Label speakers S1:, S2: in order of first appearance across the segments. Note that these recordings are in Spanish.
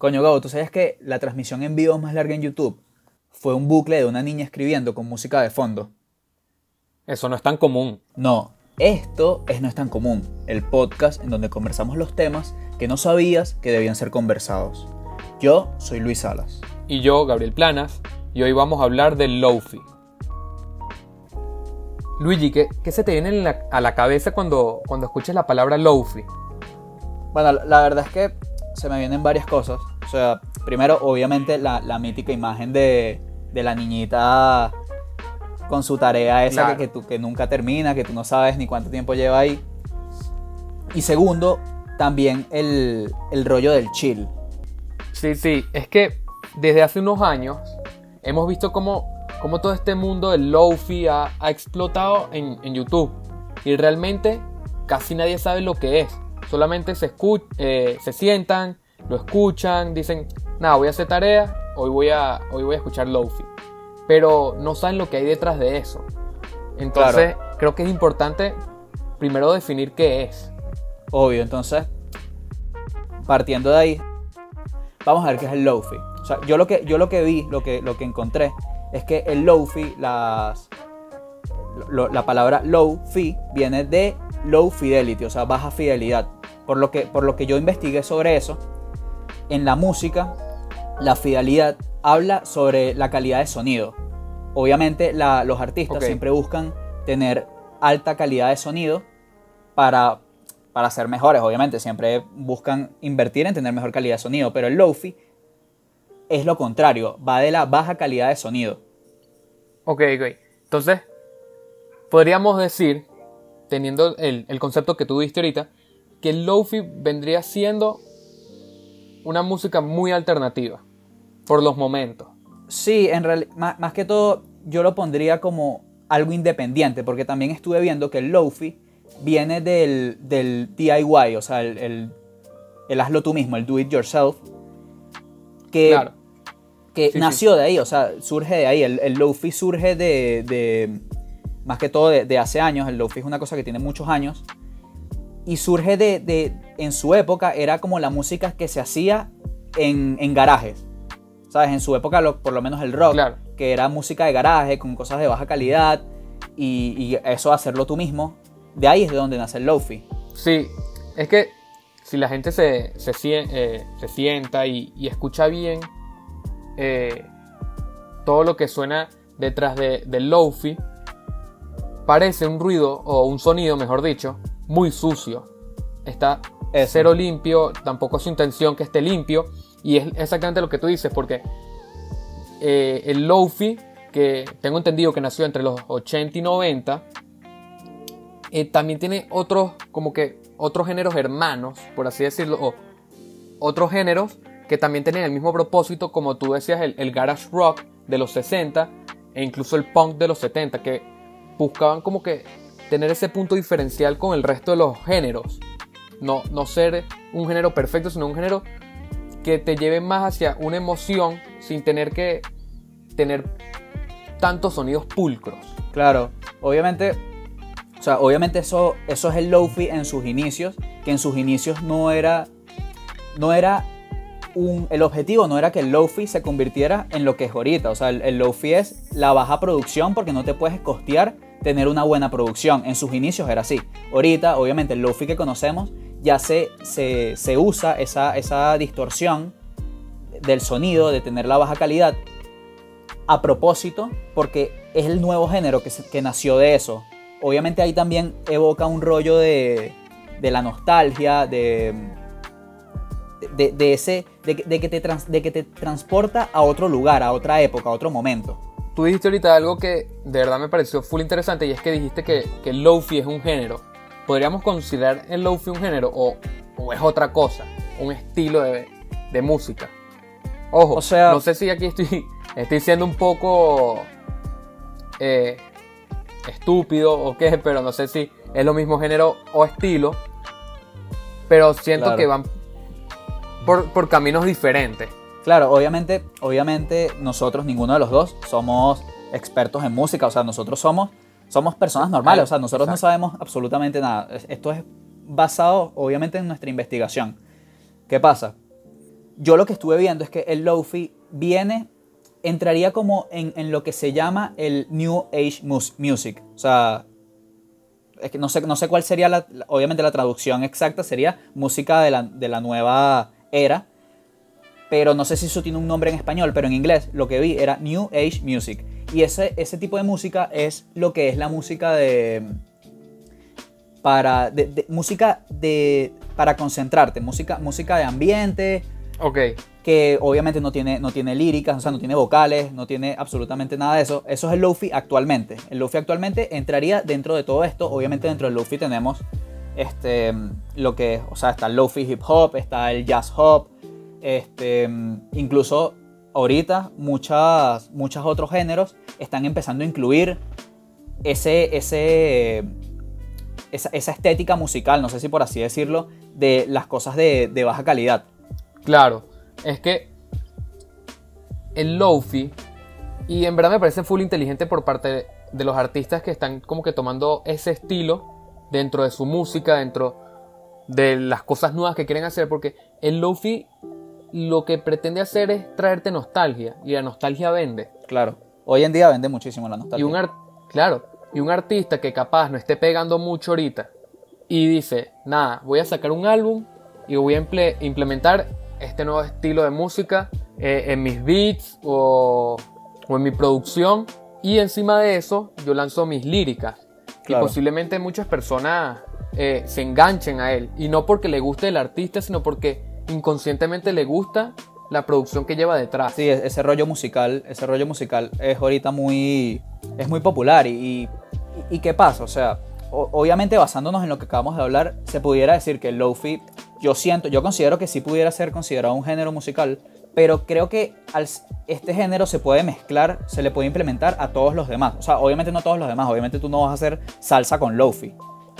S1: Coño, Gabo, ¿tú sabes que la transmisión en vivo más larga en YouTube fue un bucle de una niña escribiendo con música de fondo?
S2: Eso no es tan común.
S1: No, esto es No es tan común, el podcast en donde conversamos los temas que no sabías que debían ser conversados. Yo soy Luis Salas.
S2: Y yo, Gabriel Planas, y hoy vamos a hablar del Lofi. Luigi, ¿qué, qué se te viene a la cabeza cuando, cuando escuchas la palabra Lofi?
S1: Bueno, la verdad es que se me vienen varias cosas. O sea, primero, obviamente, la, la mítica imagen de, de, la niñita con su tarea esa que, que, que nunca termina, que tú no sabes ni cuánto tiempo lleva ahí. Y segundo, también el, el rollo del chill.
S2: Sí, sí, es que desde hace unos años hemos visto cómo, cómo todo este mundo del lofi ha, ha explotado en, en, YouTube. Y realmente casi nadie sabe lo que es. Solamente se, eh, se sientan, lo escuchan, dicen, nada, voy a hacer tarea, hoy voy a, hoy voy a escuchar lofi. Pero no saben lo que hay detrás de eso. Entonces, creo que es importante primero definir qué es.
S1: Obvio, entonces, partiendo de ahí, vamos a ver qué es el lofi. O sea, yo lo que, yo lo que vi, lo que, lo que encontré, es que el lofi, las, la palabra low fi viene de low fidelity, o sea, baja fidelidad. Por lo que, por lo que yo investigué sobre eso, en la música, la fidelidad habla sobre la calidad de sonido. Obviamente los artistas okay. siempre buscan tener alta calidad de sonido para, para ser mejores, obviamente. Siempre buscan invertir en tener mejor calidad de sonido, pero el lofi es lo contrario, va de la baja calidad de sonido.
S2: Ok, ok. Entonces, podríamos decir, teniendo el, el concepto que tú diste ahorita, que el lofi vendría siendo una música muy alternativa por los momentos.
S1: Sí, en realidad, más, más, que todo, yo lo pondría como algo independiente, porque también estuve viendo que el lofi viene del, del DIY, o sea, el, el, el, hazlo tú mismo, el do it yourself, que, claro. que sí, nació sí. de ahí, o sea, surge de ahí. El, el lofi surge de, de, más que todo, de, de hace años. El lofi es una cosa que tiene muchos años y surge de, de, en su época, era como la música que se hacía en, en garajes. ¿Sabes? En su época, lo, por lo menos el rock,
S2: claro.
S1: que era música de garaje, con cosas de baja calidad, y, y, eso hacerlo tú mismo, de ahí es de donde nace el lofi.
S2: Sí, es que si la gente se, se, eh, se sienta y, y, escucha bien eh, todo lo que suena detrás de, del lofi, parece un ruido, o un sonido, mejor dicho, muy sucio. Está Eso. cero limpio, tampoco es su intención que esté limpio. Y es exactamente lo que tú dices, porque eh, el Lofi, que tengo entendido que nació entre los 80 y 90, eh, también tiene otros, como que otros géneros hermanos, por así decirlo, o otros géneros que también tienen el mismo propósito, como tú decías, el, el garage rock de los 60 e incluso el punk de los 70, que buscaban como que tener ese punto diferencial con el resto de los géneros. No, no ser un género perfecto, sino un género que te lleve más hacia una emoción sin tener que tener tantos sonidos pulcros.
S1: Claro, obviamente, o sea, obviamente eso, eso es el lofi en sus inicios, que en sus inicios no era, no era un, el objetivo no era que el lofi se convirtiera en lo que es ahorita, o sea, el, el lofi es la baja producción porque no te puedes costear tener una buena producción. En sus inicios era así. Ahorita, obviamente, el lofi que conocemos ya se, se, se usa esa, esa, distorsión del sonido, de tener la baja calidad, a propósito, porque es el nuevo género que, que nació de eso. Obviamente ahí también evoca un rollo de, de la nostalgia, de, de, de ese, de, que te trans, de que te transporta a otro lugar, a otra época, a otro momento.
S2: Tú dijiste ahorita algo que de verdad me pareció full interesante y es que dijiste que, que lofi es un género. ¿Podríamos considerar el lofi un género o, o es otra cosa? Un estilo de, de, música. Ojo, o sea, no sé si aquí estoy, estoy siendo un poco eh, estúpido o qué, pero no sé si es lo mismo género o estilo. Pero siento claro. que van por, por caminos diferentes.
S1: Claro, obviamente, obviamente nosotros, ninguno de los dos, somos expertos en música, o sea, nosotros somos, somos personas normales, o sea, nosotros Exacto. no sabemos absolutamente nada. Esto es basado, obviamente, en nuestra investigación. ¿Qué pasa? yo lo que estuve viendo es que el Lofi viene, entraría como en, en lo que se llama el New Age mus- Music. O sea, es que no sé, no sé cuál sería, la- obviamente la traducción exacta sería música de la, de la nueva era, pero no sé si eso tiene un nombre en español, pero en inglés lo que vi era New Age Music. Y ese, ese tipo de música es lo que es la música de... Para, de, de- música de, para concentrarte, música, música de ambiente,
S2: Ok,
S1: que obviamente no tiene, no tiene líricas, o sea, no tiene vocales, no tiene absolutamente nada de eso. Eso es el Lofi actualmente. El Lofi actualmente entraría dentro de todo esto. Obviamente dentro del Lofi tenemos este, lo que, o sea, está el Lofi hip hop, está el jazz hop, este, incluso ahorita muchas, muchos otros géneros están empezando a incluir ese, ese, esa, esa estética musical, no sé si por así decirlo, de las cosas de, baja calidad.
S2: claro. Es que el Lofi, y en verdad me parece full inteligente por parte de los artistas que están como que tomando ese estilo dentro de su música, dentro de las cosas nuevas que quieren hacer, porque el Lofi lo que pretende hacer es traerte nostalgia, y la nostalgia vende.
S1: Claro. Hoy en día vende muchísimo la nostalgia.
S2: Y un ar- claro, y un artista que capaz no esté pegando mucho ahorita y dice, nada, voy a sacar un álbum y voy a imple- implementar este nuevo estilo de música eh, en mis beats o, o en mi producción y encima de eso yo lanzo mis líricas
S1: Claro.
S2: y posiblemente muchas personas eh, se enganchen a él y no porque le guste el artista sino porque inconscientemente le gusta la producción que lleva detrás.
S1: Sí, e- ese rollo musical, ese rollo musical es ahorita muy, es muy popular y, y, y ¿qué pasa? O sea, o- obviamente basándonos en lo que acabamos de hablar, se pudiera decir que el lofi, yo siento, yo considero que sí pudiera ser considerado un género musical, pero creo que al este género se puede mezclar, se le puede implementar a todos los demás. O sea, obviamente no todos los demás, obviamente tú no vas a hacer salsa con lofi.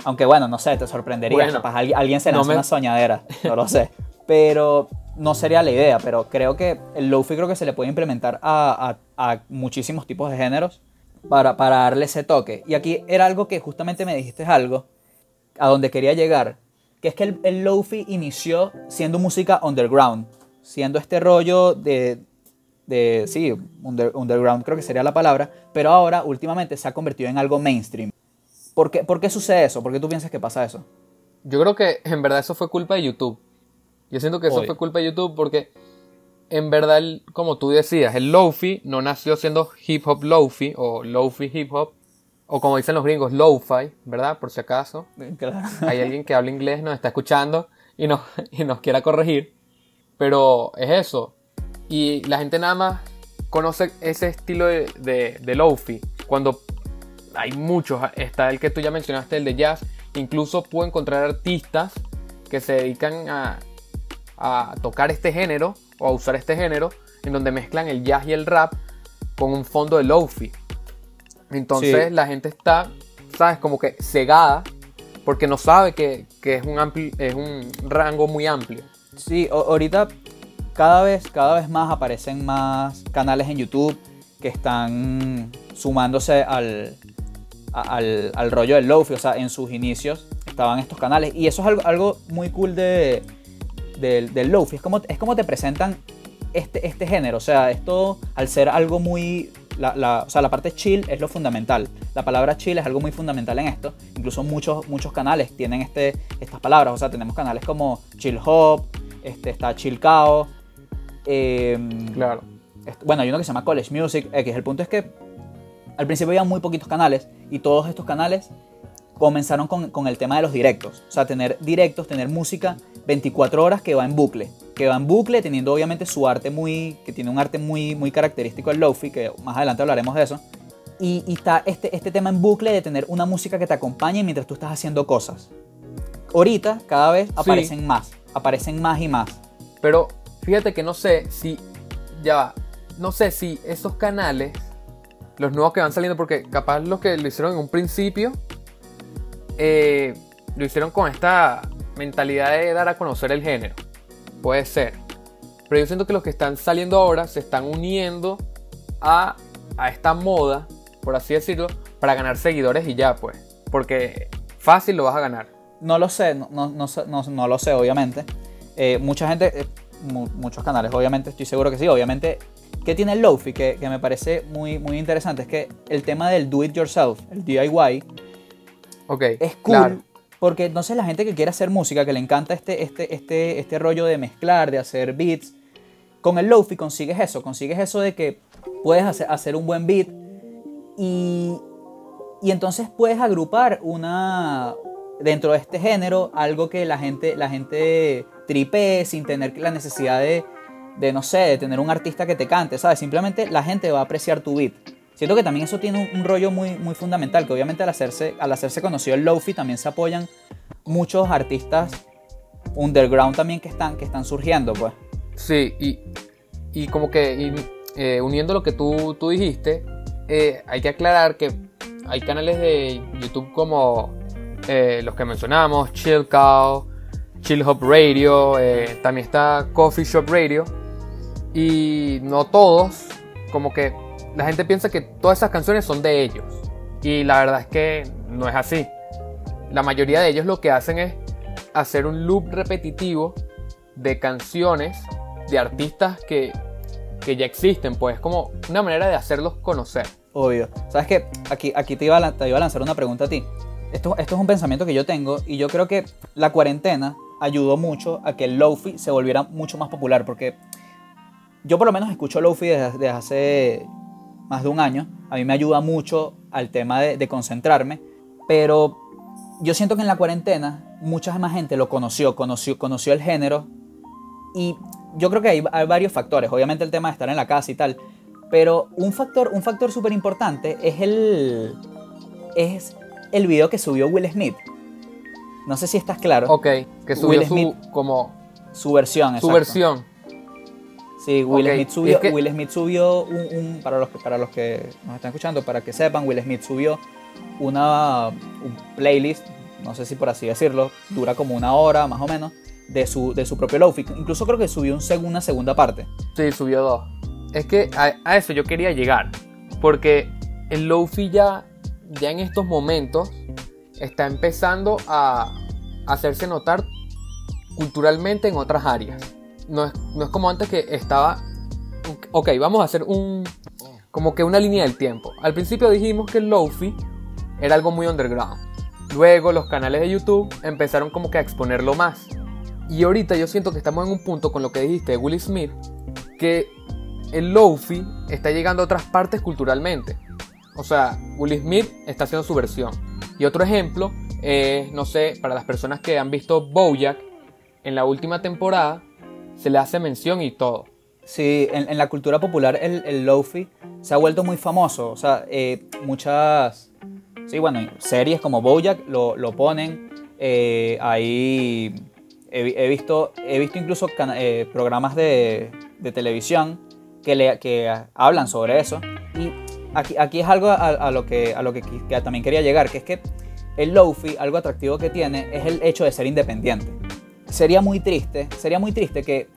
S1: Aunque bueno, no sé, te sorprendería,
S2: Bueno,
S1: capaz alguien, alguien se
S2: no
S1: lanza
S2: me-
S1: una soñadera, no lo sé. Pero no sería la idea, pero creo que el lofi creo que se le puede implementar a, a- a muchísimos tipos de géneros para, para darle ese toque. Y aquí era algo que justamente me dijiste algo, a donde quería llegar, que es que el, el lofi inició siendo música underground, siendo este rollo de, de sí, under- underground creo que sería la palabra, pero ahora últimamente se ha convertido en algo mainstream. ¿Por qué, por qué sucede eso? ¿Por qué tú piensas que pasa eso?
S2: Yo creo que en verdad eso fue culpa de YouTube. Yo siento que eso
S1: Obvio.
S2: fue culpa de YouTube porque en verdad, el- como tú decías, el Lofi no nació siendo hip hop Lofi o Lofi hip hop o como dicen los gringos, Lo-Fi, ¿verdad? Por si acaso.
S1: Claro.
S2: Hay alguien que habla inglés, nos está escuchando y nos, y nos quiera corregir. Pero es eso. Y la gente nada más conoce ese estilo de, de, de Lo-Fi. Cuando hay muchos, está el que tú ya mencionaste, el de jazz. Incluso puedo encontrar artistas que se dedican a, a tocar este género o a usar este género en donde mezclan el jazz y el rap con un fondo de Lo-Fi. Entonces
S1: Sí.
S2: la gente está, ¿sabes? Como que cegada porque no sabe que, que es, un ampli- es un rango muy amplio.
S1: Sí, o- ahorita cada vez, cada vez más aparecen más canales en YouTube que están sumándose al, al, al rollo del Lofi. O sea, en sus inicios estaban estos canales. Y eso es algo, algo muy cool de, del, del Lofi. Es como, es como te presentan este, este género. O sea, esto al ser algo muy... La, la- o sea, la parte chill es lo fundamental. La palabra chill es algo muy fundamental en esto. Incluso muchos, muchos canales tienen este, estas palabras. O sea, tenemos canales como Chill Hop, este, está Chill Cao. em,
S2: Claro.
S1: bueno, hay uno que se llama College Music. X. El punto es que al principio había muy poquitos canales y todos estos canales comenzaron con, con el tema de los directos. O sea, tener directos, tener música 24 horas que va en bucle. Que va en bucle teniendo obviamente su arte muy, que tiene un arte muy, muy característico del Lofi, que más adelante hablaremos de eso. Y, y está este, este tema en bucle de tener una música que te acompañe mientras tú estás haciendo cosas. Ahorita cada vez aparecen más, aparecen más y más.
S2: Pero fíjate que no sé si. Ya. No sé si esos canales, los nuevos que van saliendo, porque capaz los que lo hicieron en un principio, eh, lo hicieron con esta mentalidad de dar a conocer el género. Puede ser. Pero yo siento que los que están saliendo ahora se están uniendo a, a esta moda, por así decirlo, para ganar seguidores y ya, pues. Porque fácil lo vas a ganar.
S1: No lo sé, no, no, no no- lo sé, obviamente. Eh, mucha gente, eh, muchos canales, obviamente estoy seguro que sí, obviamente. ¿Qué tiene el Lofi? Que, que me parece muy, muy interesante. Es que el tema del do it yourself, el DIY,
S2: okay,
S1: es cool. Porque entonces la gente que quiere hacer música, que le encanta este, este, este, este rollo de mezclar, de hacer beats, con el Lofi consigues eso, consigues eso de que puedes hacer, hacer un buen beat y, y entonces puedes agrupar una, dentro de este género algo que la gente, la gente tripee sin tener la necesidad de, de, no sé, de tener un artista que te cante, ¿sabes? Simplemente la gente va a apreciar tu beat. Siento que también eso tiene un, rollo muy, muy fundamental, que obviamente al hacerse, al hacerse conocido el Lofi también se apoyan muchos artistas underground también que están, que están surgiendo, pues.
S2: Sí, y, y como que eh, uniendo lo que tú, tú dijiste, eh, hay que aclarar que hay canales de YouTube como eh, los que mencionamos, Chill Cow, Chill Hop Radio, también está Coffee Shop Radio. Y no todos, como que la gente piensa que todas esas canciones son de ellos. Y la verdad es que no es así. La mayoría de ellos lo que hacen es hacer un loop repetitivo de canciones de artistas que, que ya existen, pues es como una manera de hacerlos conocer.
S1: Obvio. ¿Sabes qué? Aquí, aquí te, iba a lanzar una pregunta a ti esto, es un pensamiento que yo tengo y yo creo que la cuarentena ayudó mucho a que el lofi se volviera mucho más popular porque yo por lo menos escucho lofi desde, desde hace más de un año. A mí me ayuda mucho al tema de, concentrarme, pero yo siento que en la cuarentena mucha más gente lo conoció, conoció, conoció el género y yo creo que hay, hay varios factores. Obviamente el tema de estar en la casa y tal, pero un factor, un factor súper importante es el es el video que subió Will Smith. No sé si estás claro.
S2: Ok, que subió su, como...
S1: Su versión,
S2: Su versión.
S1: Sí, Will Smith subió, Will Smith subió un, para, los, para los que nos están escuchando, para que sepan, Will Smith subió una un playlist, no sé si por así decirlo, dura como una hora más o menos, de su, de su propio Lofi. Incluso creo que subió un una segunda parte.
S2: Sí, subió dos. Es que a, a eso yo quería llegar, porque el Lofi ya ya en estos momentos está empezando a hacerse notar culturalmente en otras áreas. No es, como antes que estaba... Ok, vamos a hacer un... Como que una línea del tiempo. Al principio dijimos que el Lofi era algo muy underground. Luego los canales de YouTube empezaron como que a exponerlo más. Y ahorita yo siento que estamos en un punto con lo que dijiste de Will Smith, que el Lofi está llegando a otras partes culturalmente. O sea, Will Smith está haciendo su versión. Y otro ejemplo es, no sé, para las personas que han visto Bojack, en la última temporada se le hace mención y todo.
S1: Sí, en, la cultura popular el, el Lofi se ha vuelto muy famoso. O sea, eh, muchas, sí, bueno, series como Bojack lo, lo ponen. Eh, ahí he, visto, he visto incluso eh, programas de, de televisión que, le, que hablan sobre eso. Y aquí, es algo a, lo que, a lo que, también quería llegar, que es que el Lofi, algo atractivo que tiene, es el hecho de ser independiente. Sería muy triste, sería muy triste que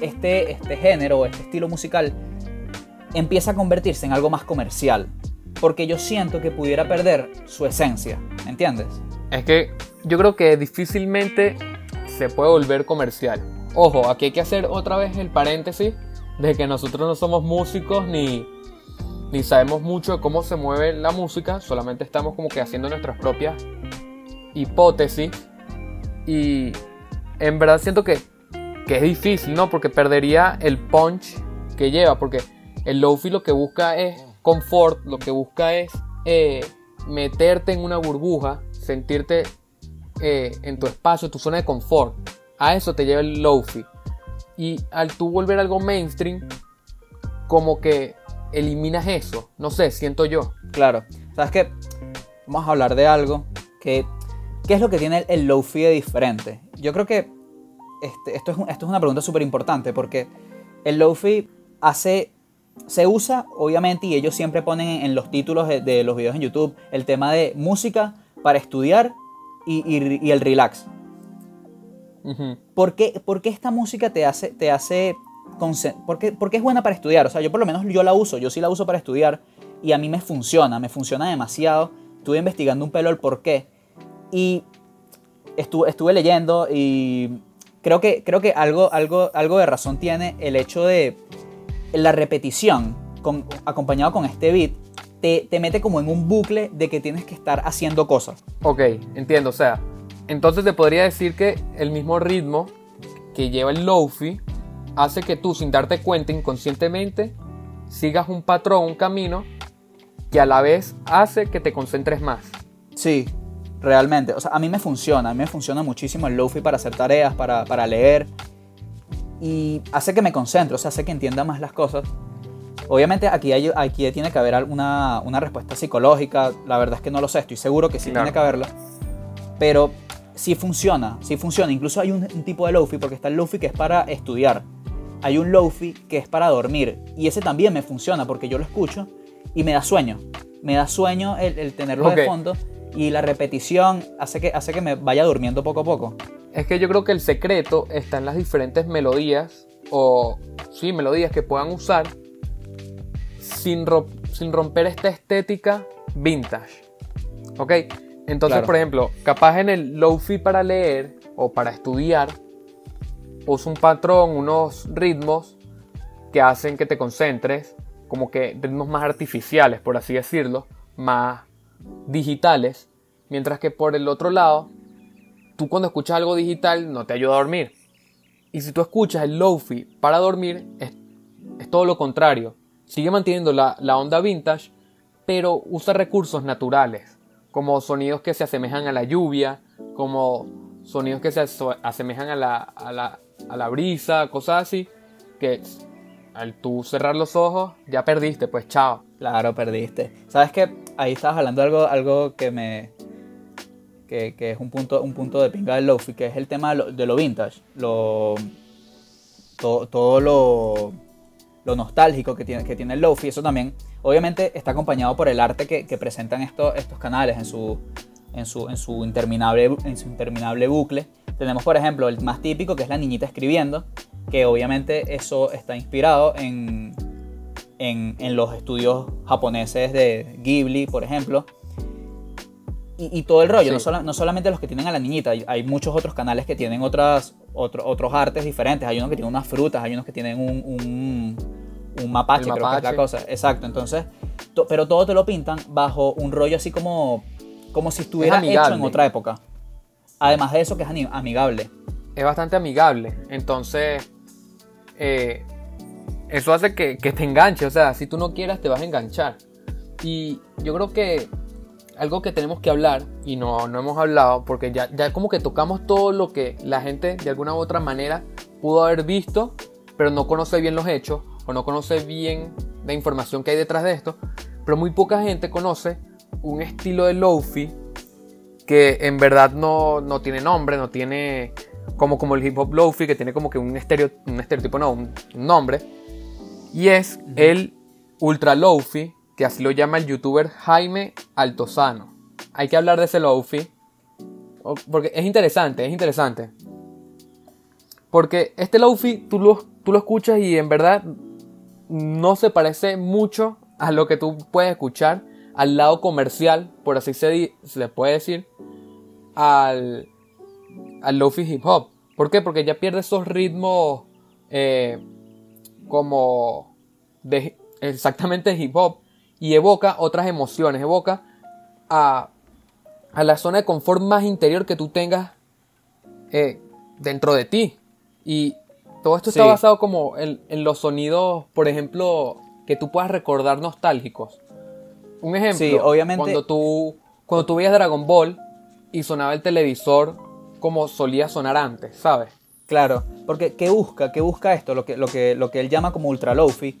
S1: este, este género, este estilo musical, empiece a convertirse en algo más comercial. Porque yo siento que pudiera perder su esencia, ¿me entiendes?
S2: Es que yo creo que difícilmente se puede volver comercial. Ojo, aquí hay que hacer otra vez el paréntesis de que nosotros no somos músicos ni, ni sabemos mucho de cómo se mueve la música, solamente estamos como que haciendo nuestras propias hipótesis y en verdad siento que, que es difícil, ¿no? Porque perdería el punch que lleva, porque el lofi lo que busca es confort, lo que busca es eh, meterte en una burbuja, sentirte eh, en tu espacio, tu zona de confort. A eso te lleva el lofi. Y al tú volver algo mainstream, como que eliminas eso. No sé, siento yo.
S1: Claro. ¿Sabes qué? Vamos a hablar de algo que... ¿Qué es lo que tiene el, low-fi de diferente? Yo creo que este, esto, es, esto es una pregunta súper importante porque el low-fi hace... Se usa, obviamente, y ellos siempre ponen en los títulos de, los videos en YouTube el tema de música para estudiar y, el relax. ¿Por, qué, esta música te hace, te hace porque, porque es buena para estudiar. O sea, yo por lo menos yo la uso, yo sí la uso para estudiar y a mí me funciona, me funciona demasiado. Estuve investigando un pelo el por qué y estuve, estuve leyendo y creo que, creo que algo, algo, algo de razón tiene el hecho de la repetición con, acompañado con este beat. Te, te mete como en un bucle de que tienes que estar haciendo cosas.
S2: Ok, entiendo. O sea, entonces te podría decir que el mismo ritmo que lleva el lofi hace que tú, sin darte cuenta inconscientemente, sigas un patrón, un camino que a la vez hace que te concentres más.
S1: Sí, realmente. O sea, a mí me funciona, a mí me funciona muchísimo el lofi para hacer tareas, para, para leer. Y hace que me concentre, o sea, hace que entienda más las cosas. Obviamente aquí, hay, aquí tiene que haber una, una respuesta psicológica, la verdad es que no lo sé, estoy seguro que sí tiene que haberla. Pero sí funciona, sí funciona. Incluso hay un, un tipo de lofi, porque está el lofi que es para estudiar. Hay un lofi que es para dormir. Y ese también me funciona porque yo lo escucho y me da sueño. Me da sueño el, el tenerlo
S2: Ok.
S1: de fondo y la repetición hace que, hace que me vaya durmiendo poco a poco.
S2: Es que yo creo que el secreto está en las diferentes melodías o sí, melodías que puedan usar sin, ro- sin romper esta estética vintage. ¿Ok? Entonces,
S1: Claro.
S2: por ejemplo, capaz en el lofi para leer o para estudiar, usa un patrón, unos ritmos que hacen que te concentres, como que ritmos más artificiales, por así decirlo, más digitales, mientras que por el otro lado, tú cuando escuchas algo digital no te ayuda a dormir. Y si tú escuchas el lofi para dormir, es, todo lo contrario. Sigue manteniendo la, la onda vintage, pero usa recursos naturales, como sonidos que se asemejan a la lluvia, como sonidos que se asemejan a la, a la, a la brisa, cosas así, que al tú cerrar los ojos ya perdiste, pues chao.
S1: Claro, perdiste. ¿Sabes qué? Ahí estabas hablando algo, algo que me. Que, es un punto, un punto de pinga del Lofi, que es el tema de lo, de lo vintage. Lo, to- todo lo, lo nostálgico que tiene, que tiene el Lofi. Eso también, obviamente, está acompañado por el arte que, que presentan estos, estos canales en su, en, su, en, su interminable, en su interminable bucle. Tenemos, por ejemplo, el más típico, que es la niñita escribiendo, que obviamente eso está inspirado en, en, en los estudios japoneses de Ghibli, por ejemplo. Y, y todo el rollo,
S2: Sí.
S1: no, sola- no solamente los que tienen a la niñita, hay, hay muchos otros canales que tienen otras, otro- otros artes diferentes. Hay unos que tienen unas frutas, hay unos que tienen un, un, un mapache,
S2: El
S1: creo que es la
S2: mapache.
S1: cosa. Exacto, entonces, to- pero todo te lo pintan bajo un rollo así como, como si estuviera hecho en otra época. Además de eso, que es amigable.
S2: es bastante amigable. Entonces, eh, eso hace que, que te enganche. O sea, si tú no quieras, te vas a enganchar. Y yo creo que algo que tenemos que hablar, y no, no hemos hablado, porque ya, ya como que tocamos todo lo que la gente de alguna u otra manera pudo haber visto, pero no conoce bien los hechos, o no conoce bien la información que hay detrás de esto. Pero muy poca gente conoce un estilo de lofi que en verdad no, no tiene nombre, no tiene como, como el hip hop lofi, que tiene como que un, estereo, un estereotipo, no, un, nombre. Y es el ultra lofi, que así lo llama el youtuber Jaime Altozano. Hay que hablar de ese lofi, porque es interesante, es interesante. Porque este lofi tú lo, tú lo escuchas y en verdad no se parece mucho a lo que tú puedes escuchar al lado comercial, por así se, se le puede decir, al, al lofi hip hop. ¿Por qué? Porque ya pierde esos ritmos eh, como de exactamente hip hop y evoca otras emociones, evoca a, a la zona de confort más interior que tú tengas eh, dentro de ti. Y todo esto está basado como en, en los sonidos, por ejemplo, que tú puedas recordar nostálgicos. Un ejemplo,
S1: Sí, obviamente-
S2: cuando tú cuando tú veías Dragon Ball y sonaba el televisor como solía sonar antes, ¿sabes?
S1: Claro, porque ¿qué busca? ¿Qué busca esto? Lo que, lo que, lo que él llama como ultra lofi,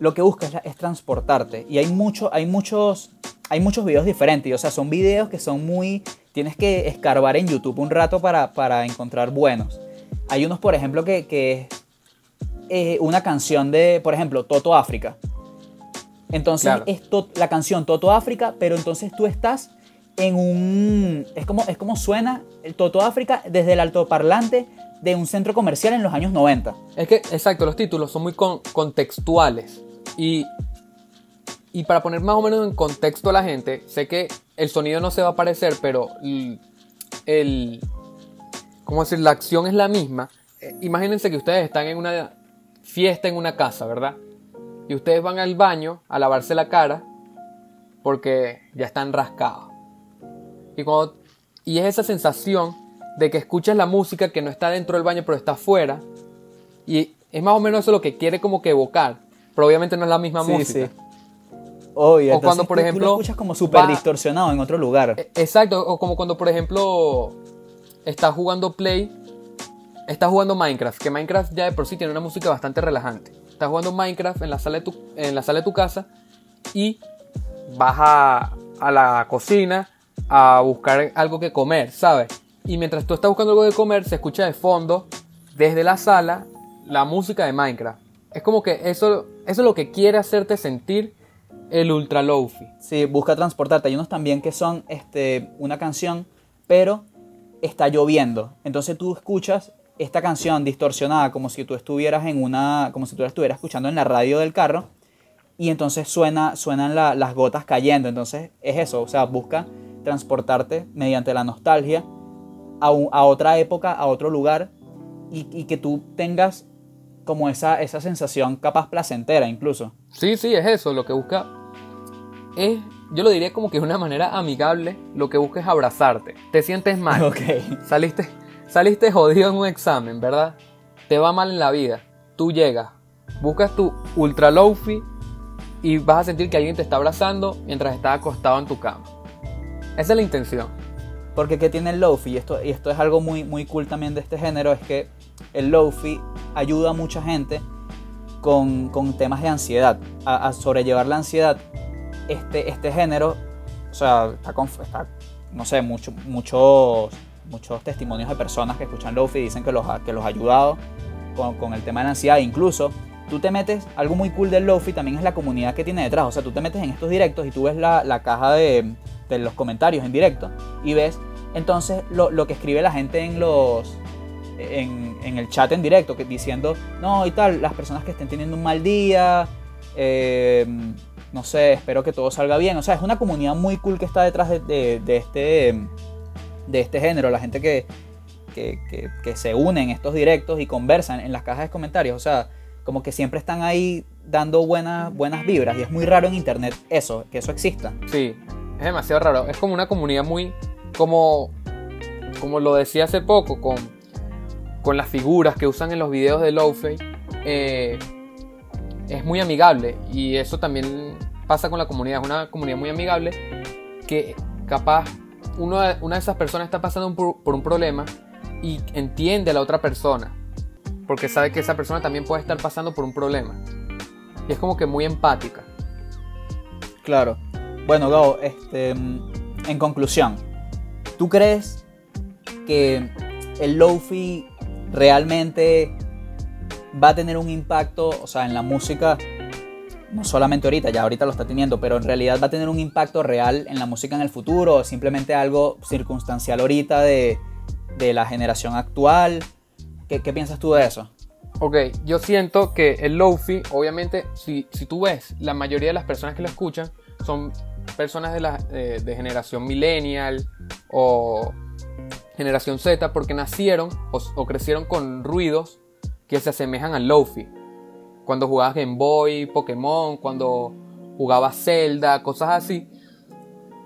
S1: lo que busca es, transportarte. Y hay, mucho, hay, muchos, hay muchos videos diferentes. O sea, son videos que son muy... Tienes que escarbar en YouTube un rato para, para encontrar buenos. Hay unos, por ejemplo, que, que es eh, una canción de, por ejemplo, Toto África. Entonces
S2: Claro.
S1: es la canción Toto África, pero entonces tú estás en un... Es como, es como suena el Toto África desde el altoparlante de un centro comercial en los años 90.
S2: Es que, exacto, los títulos son muy con- contextuales. Y, y para poner más o menos en contexto a la gente, sé que el sonido no se va a parecer, pero l- el... como decir, la acción es la misma. Eh, imagínense que ustedes están en una fiesta en una casa, ¿verdad? Y ustedes van al baño a lavarse la cara porque ya están rascados. Y, cuando, y es esa sensación de que escuchas la música que no está dentro del baño pero está afuera. Y es más o menos eso lo que quiere como que evocar. Pero obviamente no es la misma música. Sí.
S1: o cuando, por ejemplo. Tú lo escuchas como súper distorsionado en otro lugar.
S2: E, exacto, o como cuando, por ejemplo, estás jugando Play, estás jugando Minecraft, que Minecraft ya de por sí tiene una música bastante relajante. Estás jugando Minecraft en la sala de tu, en la sala de tu casa y vas a, a la cocina a buscar algo que comer, ¿sabes? Y mientras tú estás buscando algo de comer, se escucha de fondo, desde la sala, la música de Minecraft. Es como que eso, eso es lo que quiere hacerte sentir el ultra lofi.
S1: Sí, busca transportarte. Hay unos también que son este, una canción, pero está lloviendo. Entonces tú escuchas esta canción distorsionada como si tú estuvieras en una, como si tú estuvieras escuchando en la radio del carro y entonces suena, suenan las gotas cayendo. Entonces es eso, o sea, busca transportarte mediante la nostalgia a, otra época, a otro lugar, y, que tú tengas como esa, esa sensación capaz placentera incluso.
S2: Sí, sí, es eso, lo que busca es, yo lo diría como que es una manera amigable, lo que busca es abrazarte. Te sientes mal,
S1: okay.
S2: saliste, saliste jodido en un examen, ¿verdad? Te va mal en la vida, tú llegas, buscas tu ultra lofi y vas a sentir que alguien te está abrazando mientras estás acostado en tu cama. Esa es la intención.
S1: Porque ¿qué tiene el lofi? Y esto, y esto es algo muy, muy cool también de este género, es que el lofi ayuda a mucha gente con, con temas de ansiedad, a, sobrellevar la ansiedad. Este, este género, o sea, está, no sé, mucho, muchos, muchos testimonios de personas que escuchan lofi dicen que los, que los ha ayudado con, con el tema de la ansiedad. Incluso tú te metes, algo muy cool del lofi también es la comunidad que tiene detrás. O sea, tú te metes en estos directos y tú ves la, la caja de de los comentarios en directo y ves entonces lo, que escribe la gente en los en, el chat en directo que, diciendo no y tal las personas que estén teniendo un mal día eh, no sé espero que todo salga bien o sea es una comunidad muy cool que está detrás de, este de este género. La gente que, que, que, se une en estos directos y conversan en las cajas de comentarios. O sea como que siempre están ahí dando buenas, buenas vibras y es muy raro en internet eso, que eso exista.
S2: Sí, es demasiado raro. Es como una comunidad muy. Como. Como lo decía hace poco, con, con las figuras que usan en los videos de Lowfay. Eh, es muy amigable. Y eso también pasa con la comunidad. Es una comunidad muy amigable. Que capaz uno, una de esas personas está pasando por un problema. Y entiende a la otra persona. Porque sabe que esa persona también puede estar pasando por un problema. Y es como que muy empática.
S1: Claro. Bueno, Gabo, este, en conclusión, ¿tú crees que el Lofi realmente va a tener un impacto, o sea, en la música, no solamente ahorita, ya ahorita lo está teniendo, pero en realidad va a tener un impacto real en la música en el futuro, o simplemente algo circunstancial ahorita de, la generación actual? ¿Qué, ¿Qué, piensas tú de eso?
S2: Ok, yo siento que el Lofi, obviamente, si, si tú ves, la mayoría de las personas que lo escuchan son personas de, la, de generación millennial o generación Z porque nacieron o, crecieron con ruidos que se asemejan al Lofi. Cuando jugabas Game Boy, Pokémon, cuando jugabas Zelda, cosas así.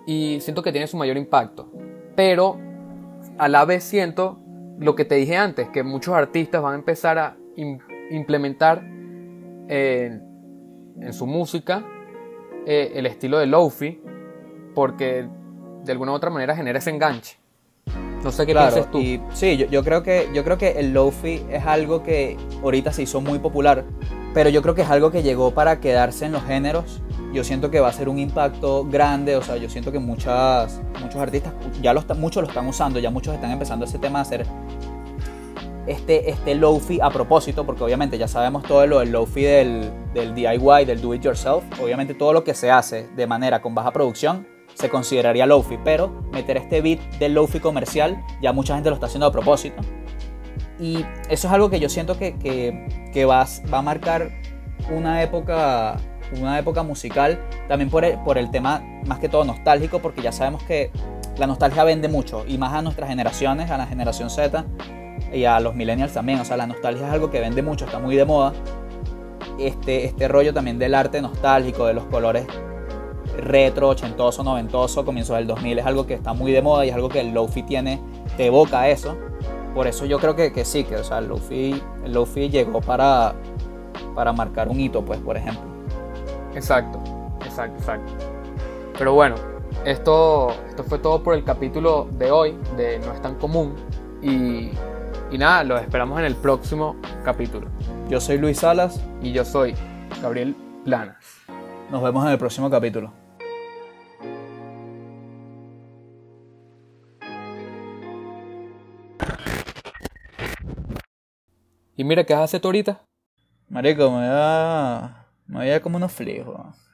S2: Y siento que tiene su mayor impacto. Pero a la vez siento lo que te dije antes, que muchos artistas van a empezar a implementar en su música eh, el estilo de Lofi porque de alguna u otra manera genera ese enganche. No sé qué piensas tú.
S1: sí, yo, creo que, yo creo que el Lofi es algo que ahorita se hizo muy popular, pero yo creo que es algo que llegó para quedarse en los géneros. Yo siento que va a ser un impacto grande, o sea, yo siento que muchas, muchos artistas, ya lo, muchos lo están usando, ya muchos están empezando ese tema a hacer este, este lofi a propósito, porque obviamente ya sabemos todo lo del lofi del, del DIY, del do it yourself. Obviamente todo lo que se hace de manera con baja producción se consideraría lofi, pero meter este beat del lofi comercial ya mucha gente lo está haciendo a propósito. Y eso es algo que yo siento que, que, que va, va, a marcar una época, una época musical, también por el, por el tema más que todo nostálgico, porque ya sabemos que la nostalgia vende mucho, y más a nuestras generaciones, a la generación Z y a los millennials también. O sea, la nostalgia es algo que vende mucho, está muy de moda. Este, este rollo también del arte nostálgico, de los colores retro, ochentoso, noventoso, comienzos del 2000, es algo que está muy de moda y es algo que el Lofi tiene, te evoca eso. Por eso yo creo que, que sí, que o sea, el Lofi, el llegó para, para marcar un hito, pues, por ejemplo.
S2: Exacto, exacto, exacto. Pero bueno, esto, esto fue todo por el capítulo de hoy de No es tan común. Y, y nada, los esperamos en el próximo capítulo.
S1: Yo soy Luis Salas.
S2: Y yo soy Gabriel Planas.
S1: Nos vemos en el próximo capítulo.
S2: Y mira, ¿qué haces tú ahorita?
S1: Marico, me da. Me da como unos flijos.